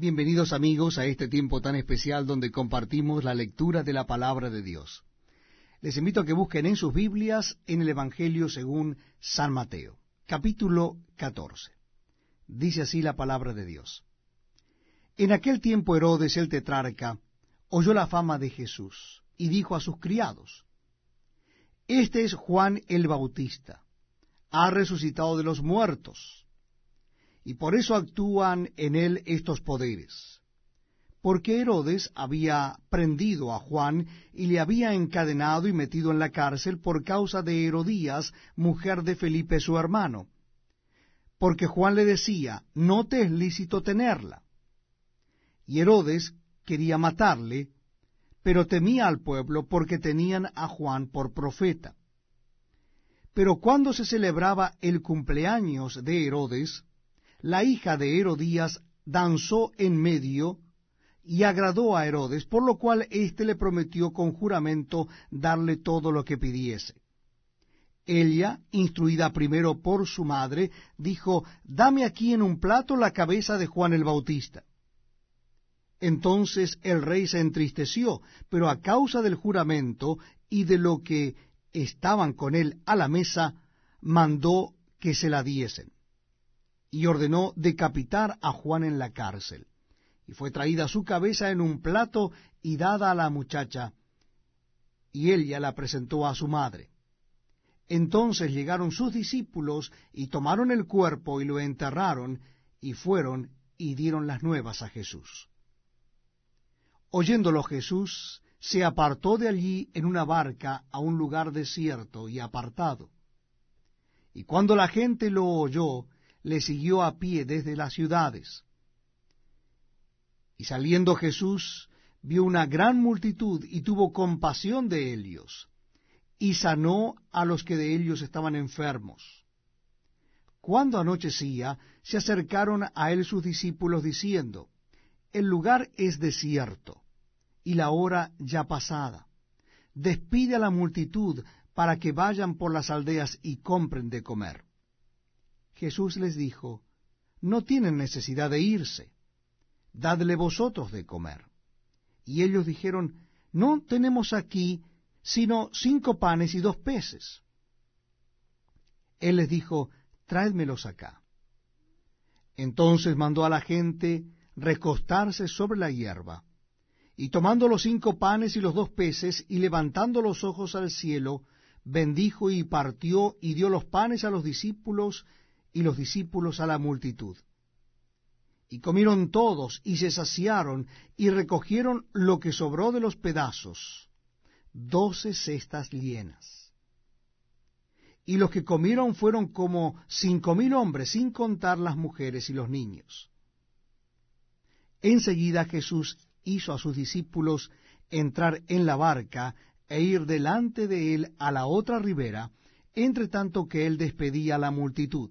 Bienvenidos amigos a este tiempo tan especial donde compartimos la lectura de la palabra de Dios. Les invito a que busquen en sus Biblias en el Evangelio según San Mateo, capítulo 14. Dice así la palabra de Dios. En aquel tiempo Herodes el tetrarca oyó la fama de Jesús y dijo a sus criados, Este es Juan el Bautista, ha resucitado de los muertos y por eso actúan en él estos poderes. Porque Herodes había prendido a Juan y le había encadenado y metido en la cárcel por causa de Herodías, mujer de Felipe su hermano. Porque Juan le decía, no te es lícito tenerla. Y Herodes quería matarle, pero temía al pueblo porque tenían a Juan por profeta. Pero cuando se celebraba el cumpleaños de Herodes, la hija de Herodías danzó en medio y agradó a Herodes, por lo cual éste le prometió con juramento darle todo lo que pidiese. Ella, instruida primero por su madre, dijo, Dame aquí en un plato la cabeza de Juan el Bautista. Entonces el rey se entristeció, pero a causa del juramento y de lo que estaban con él a la mesa, mandó que se la diesen y ordenó decapitar a Juan en la cárcel. Y fue traída su cabeza en un plato y dada a la muchacha, y ella la presentó a su madre. Entonces llegaron sus discípulos y tomaron el cuerpo y lo enterraron, y fueron y dieron las nuevas a Jesús. Oyéndolo Jesús, se apartó de allí en una barca a un lugar desierto y apartado. Y cuando la gente lo oyó, le siguió a pie desde las ciudades. Y saliendo Jesús vio una gran multitud y tuvo compasión de ellos, y sanó a los que de ellos estaban enfermos. Cuando anochecía, se acercaron a él sus discípulos diciendo, El lugar es desierto, y la hora ya pasada. Despide a la multitud para que vayan por las aldeas y compren de comer. Jesús les dijo, No tienen necesidad de irse, dadle vosotros de comer. Y ellos dijeron, No tenemos aquí sino cinco panes y dos peces. Él les dijo, Traédmelos acá. Entonces mandó a la gente recostarse sobre la hierba, y tomando los cinco panes y los dos peces, y levantando los ojos al cielo, bendijo y partió y dio los panes a los discípulos y los discípulos a la multitud. Y comieron todos y se saciaron y recogieron lo que sobró de los pedazos, doce cestas llenas. Y los que comieron fueron como cinco mil hombres, sin contar las mujeres y los niños. Enseguida Jesús hizo a sus discípulos entrar en la barca e ir delante de él a la otra ribera, entre tanto que él despedía a la multitud.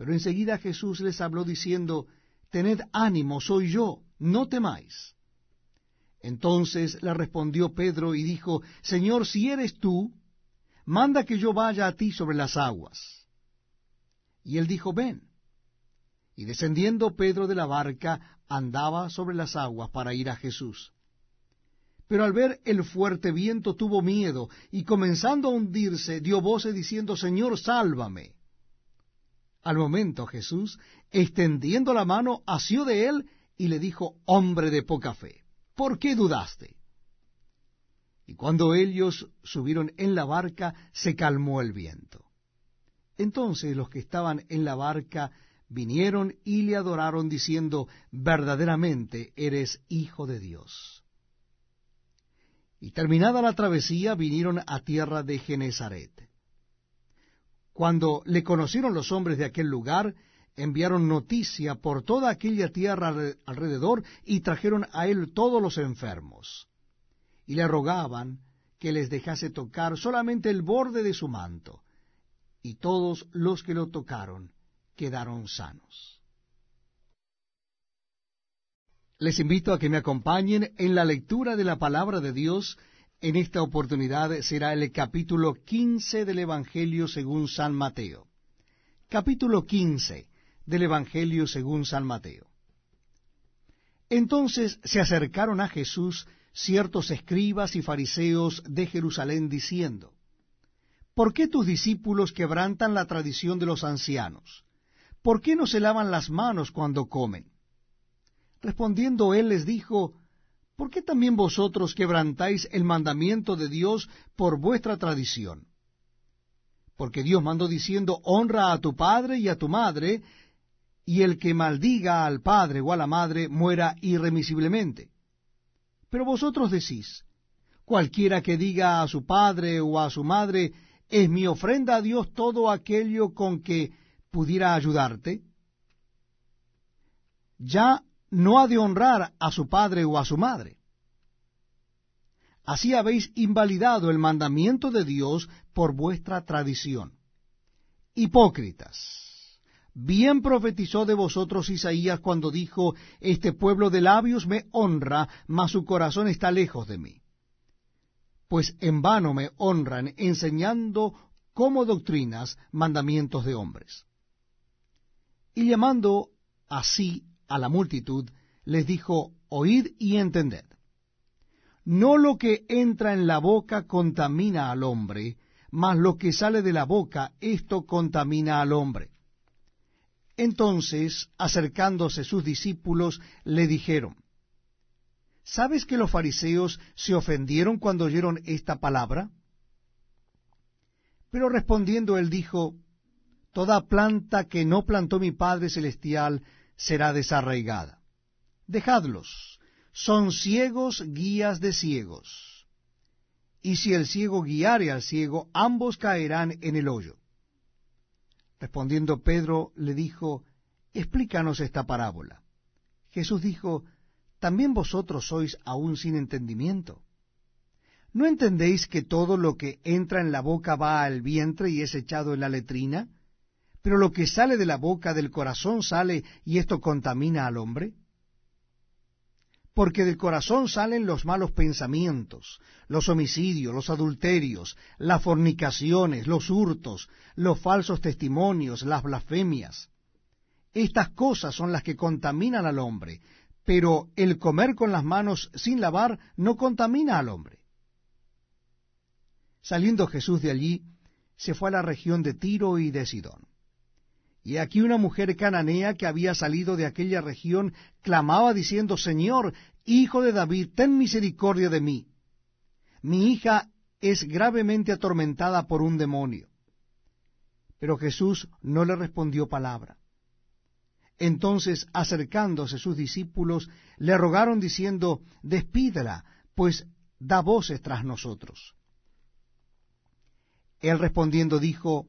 Pero enseguida Jesús les habló diciendo, Tened ánimo, soy yo, no temáis. Entonces le respondió Pedro y dijo, Señor, si eres tú, manda que yo vaya a ti sobre las aguas. Y él dijo, Ven. Y descendiendo Pedro de la barca, andaba sobre las aguas para ir a Jesús. Pero al ver el fuerte viento tuvo miedo, y comenzando a hundirse, dio voces diciendo, Señor, sálvame. Al momento Jesús, extendiendo la mano, asió de él y le dijo, hombre de poca fe, ¿por qué dudaste? Y cuando ellos subieron en la barca, se calmó el viento. Entonces los que estaban en la barca vinieron y le adoraron diciendo, verdaderamente eres hijo de Dios. Y terminada la travesía, vinieron a tierra de Genezaret. Cuando le conocieron los hombres de aquel lugar, enviaron noticia por toda aquella tierra alrededor y trajeron a él todos los enfermos. Y le rogaban que les dejase tocar solamente el borde de su manto. Y todos los que lo tocaron quedaron sanos. Les invito a que me acompañen en la lectura de la palabra de Dios. En esta oportunidad será el capítulo 15 del Evangelio según San Mateo. Capítulo 15 del Evangelio según San Mateo. Entonces se acercaron a Jesús ciertos escribas y fariseos de Jerusalén diciendo, ¿Por qué tus discípulos quebrantan la tradición de los ancianos? ¿Por qué no se lavan las manos cuando comen? Respondiendo él les dijo, ¿por qué también vosotros quebrantáis el mandamiento de Dios por vuestra tradición? Porque Dios mandó diciendo, honra a tu padre y a tu madre, y el que maldiga al padre o a la madre muera irremisiblemente. Pero vosotros decís, cualquiera que diga a su padre o a su madre, es mi ofrenda a Dios todo aquello con que pudiera ayudarte, ya no ha de honrar a su padre o a su madre. Así habéis invalidado el mandamiento de Dios por vuestra tradición. Hipócritas Bien profetizó de vosotros Isaías cuando dijo, Este pueblo de labios me honra, mas su corazón está lejos de mí. Pues en vano me honran, enseñando como doctrinas mandamientos de hombres. Y llamando así a la multitud, les dijo, Oíd y entended. No lo que entra en la boca contamina al hombre, mas lo que sale de la boca, esto contamina al hombre. Entonces, acercándose sus discípulos, le dijeron, ¿Sabes que los fariseos se ofendieron cuando oyeron esta palabra? Pero respondiendo él dijo, Toda planta que no plantó mi Padre Celestial será desarraigada. Dejadlos, son ciegos guías de ciegos. Y si el ciego guiare al ciego, ambos caerán en el hoyo. Respondiendo Pedro le dijo, Explícanos esta parábola. Jesús dijo, ¿también vosotros sois aún sin entendimiento? ¿No entendéis que todo lo que entra en la boca va al vientre y es echado en la letrina? Pero lo que sale de la boca del corazón sale y esto contamina al hombre porque del corazón salen los malos pensamientos, los homicidios, los adulterios, las fornicaciones, los hurtos, los falsos testimonios, las blasfemias. Estas cosas son las que contaminan al hombre, pero el comer con las manos sin lavar no contamina al hombre. Saliendo Jesús de allí, se fue a la región de Tiro y de Sidón. Y aquí una mujer cananea que había salido de aquella región clamaba diciendo, Señor, Hijo de David, ten misericordia de mí. Mi hija es gravemente atormentada por un demonio. Pero Jesús no le respondió palabra. Entonces, acercándose sus discípulos, le rogaron diciendo, Despídela, pues da voces tras nosotros. Él respondiendo dijo,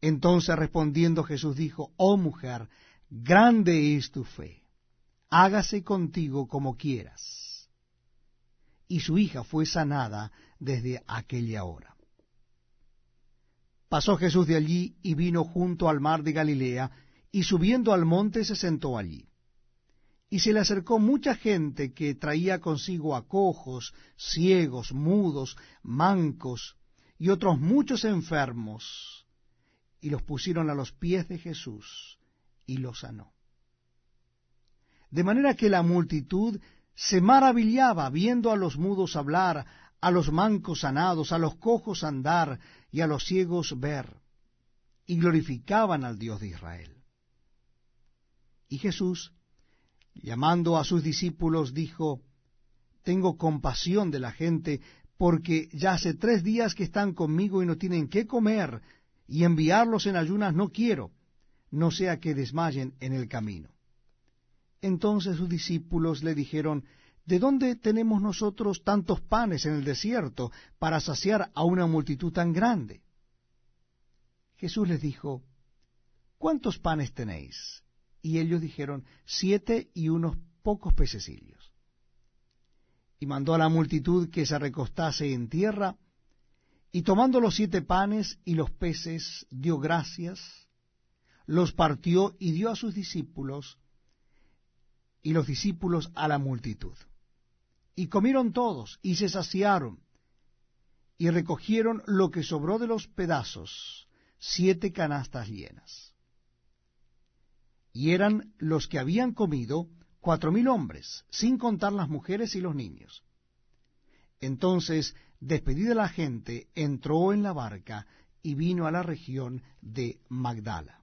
Entonces respondiendo Jesús dijo, Oh mujer, grande es tu fe, hágase contigo como quieras. Y su hija fue sanada desde aquella hora. Pasó Jesús de allí y vino junto al mar de Galilea, y subiendo al monte se sentó allí. Y se le acercó mucha gente que traía consigo a cojos, ciegos, mudos, mancos, y otros muchos enfermos, y los pusieron a los pies de Jesús y los sanó. De manera que la multitud se maravillaba viendo a los mudos hablar, a los mancos sanados, a los cojos andar y a los ciegos ver. y glorificaban al Dios de Israel. Y Jesús, llamando a sus discípulos, dijo, Tengo compasión de la gente, porque ya hace tres días que están conmigo y no tienen qué comer, y enviarlos en ayunas no quiero, no sea que desmayen en el camino. Entonces sus discípulos le dijeron, ¿De dónde tenemos nosotros tantos panes en el desierto para saciar a una multitud tan grande? Jesús les dijo, ¿cuántos panes tenéis? Y ellos dijeron, siete y unos pocos pececillos. Y mandó a la multitud que se recostase en tierra, y tomando los siete panes y los peces, dio gracias, los partió y dio a sus discípulos, y los discípulos a la multitud. Y comieron todos, y se saciaron, y recogieron lo que sobró de los pedazos, siete canastas llenas. Y eran los que habían comido cuatro mil hombres, sin contar las mujeres y los niños. Entonces, despedida la gente, entró en la barca y vino a la región de Magdala.